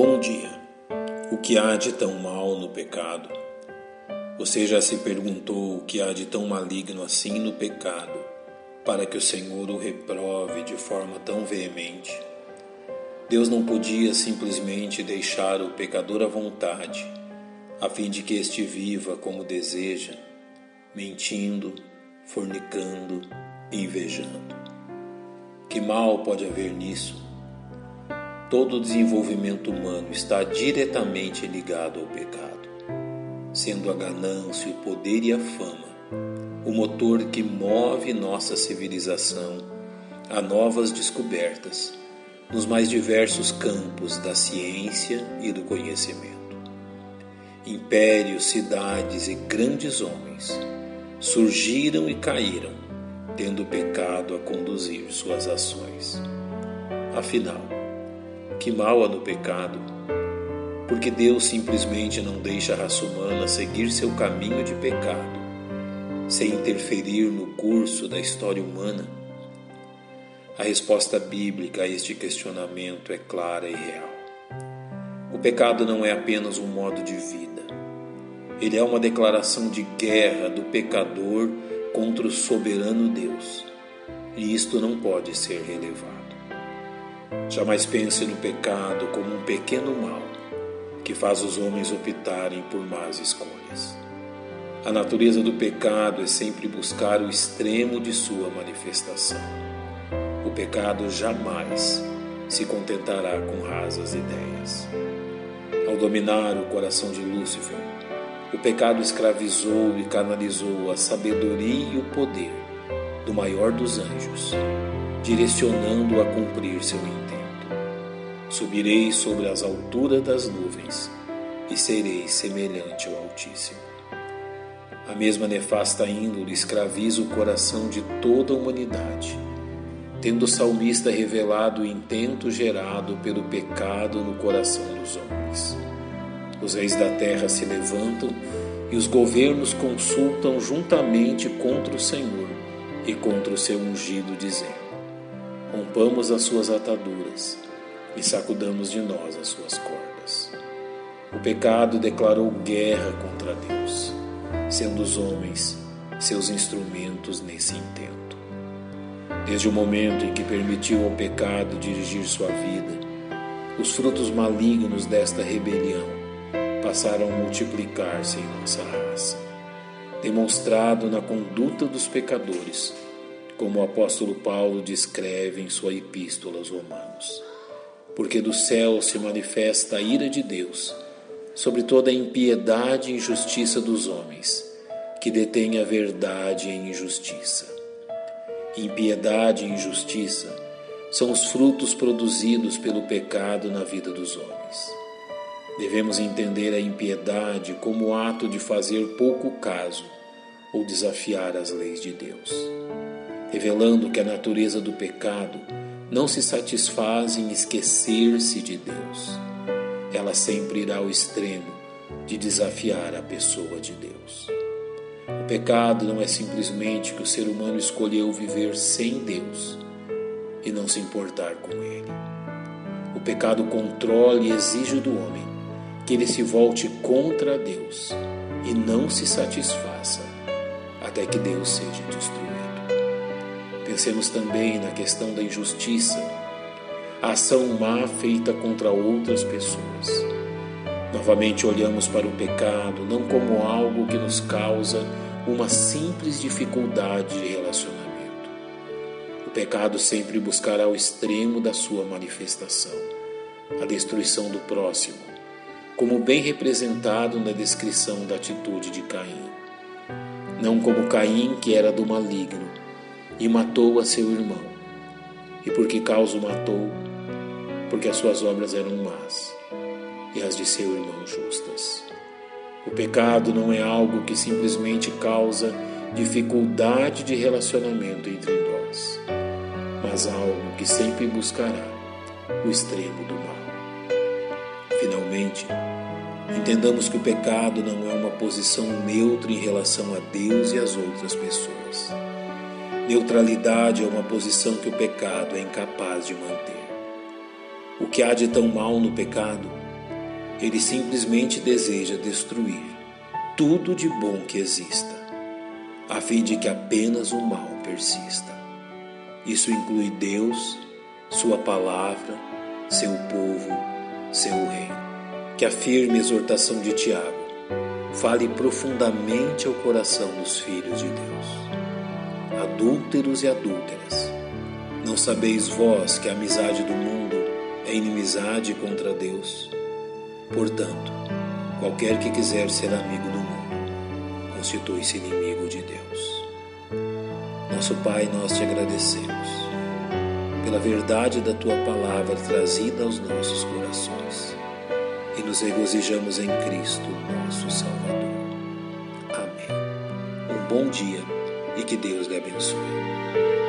Bom dia. O que há de tão mal no pecado? Você já se perguntou o que há de tão maligno assim no pecado, para que o Senhor o reprove de forma tão veemente? Deus não podia simplesmente deixar o pecador à vontade, a fim de que este viva como deseja, mentindo, fornicando invejando. Que mal pode haver nisso? Todo o desenvolvimento humano está diretamente ligado ao pecado, sendo a ganância, o poder e a fama o motor que move nossa civilização a novas descobertas nos mais diversos campos da ciência e do conhecimento. Impérios, cidades e grandes homens surgiram e caíram, tendo o pecado a conduzir suas ações. Afinal, que mal há no pecado, porque Deus simplesmente não deixa a raça humana seguir seu caminho de pecado, sem interferir no curso da história humana? A resposta bíblica a este questionamento é clara e real. O pecado não é apenas um modo de vida, ele é uma declaração de guerra do pecador contra o soberano Deus, e isto não pode ser relevado. Jamais pense no pecado como um pequeno mal que faz os homens optarem por más escolhas. A natureza do pecado é sempre buscar o extremo de sua manifestação. O pecado jamais se contentará com rasas ideias. Ao dominar o coração de Lúcifer, o pecado escravizou e canalizou a sabedoria e o poder do maior dos anjos, direcionando-o a cumprir seu intento. Subirei sobre as alturas das nuvens e serei semelhante ao Altíssimo. A mesma nefasta índole escraviza o coração de toda a humanidade, tendo o salmista revelado o intento gerado pelo pecado no coração dos homens. Os reis da terra se levantam e os governos consultam juntamente contra o Senhor e contra o seu ungido, dizendo: Rompamos as suas ataduras e sacudamos de nós as suas cordas. O pecado declarou guerra contra Deus, sendo os homens seus instrumentos nesse intento. Desde o momento em que permitiu ao pecado dirigir sua vida, os frutos malignos desta rebelião passaram a multiplicar-se em nossa raça, demonstrado na conduta dos pecadores, como o apóstolo Paulo descreve em sua epístola aos Romanos porque do céu se manifesta a ira de Deus sobre toda a impiedade e injustiça dos homens, que detêm a verdade em injustiça. Impiedade e injustiça são os frutos produzidos pelo pecado na vida dos homens. Devemos entender a impiedade como o ato de fazer pouco caso ou desafiar as leis de Deus, revelando que a natureza do pecado não se satisfaz em esquecer-se de Deus. Ela sempre irá ao extremo de desafiar a pessoa de Deus. O pecado não é simplesmente que o ser humano escolheu viver sem Deus e não se importar com Ele. O pecado controla e exige do homem que ele se volte contra Deus e não se satisfaça até que Deus seja destruído. Pensemos também na questão da injustiça, a ação má feita contra outras pessoas. Novamente olhamos para o pecado não como algo que nos causa uma simples dificuldade de relacionamento. O pecado sempre buscará o extremo da sua manifestação, a destruição do próximo, como bem representado na descrição da atitude de Caim. Não como Caim, que era do maligno, e matou a seu irmão. E por que causa o matou? Porque as suas obras eram más e as de seu irmão justas. O pecado não é algo que simplesmente causa dificuldade de relacionamento entre nós, mas algo que sempre buscará o extremo do mal. Finalmente, entendamos que o pecado não é uma posição neutra em relação a Deus e às outras pessoas. Neutralidade é uma posição que o pecado é incapaz de manter. O que há de tão mal no pecado Ele simplesmente deseja destruir tudo de bom que exista, a fim de que apenas o mal persista. Isso inclui Deus, Sua palavra, seu povo, seu reino. Que a firme exortação de Tiago fale profundamente ao coração dos filhos de Deus. Adúlteros e adúlteras, não sabeis vós que a amizade do mundo é inimizade contra Deus? Portanto, qualquer que quiser ser amigo do mundo, constitui-se inimigo de Deus. Nosso Pai, nós te agradecemos pela verdade da tua palavra trazida aos nossos corações e nos regozijamos em Cristo, nosso Salvador. Amém. Um bom dia e que Deus lhe abençoe.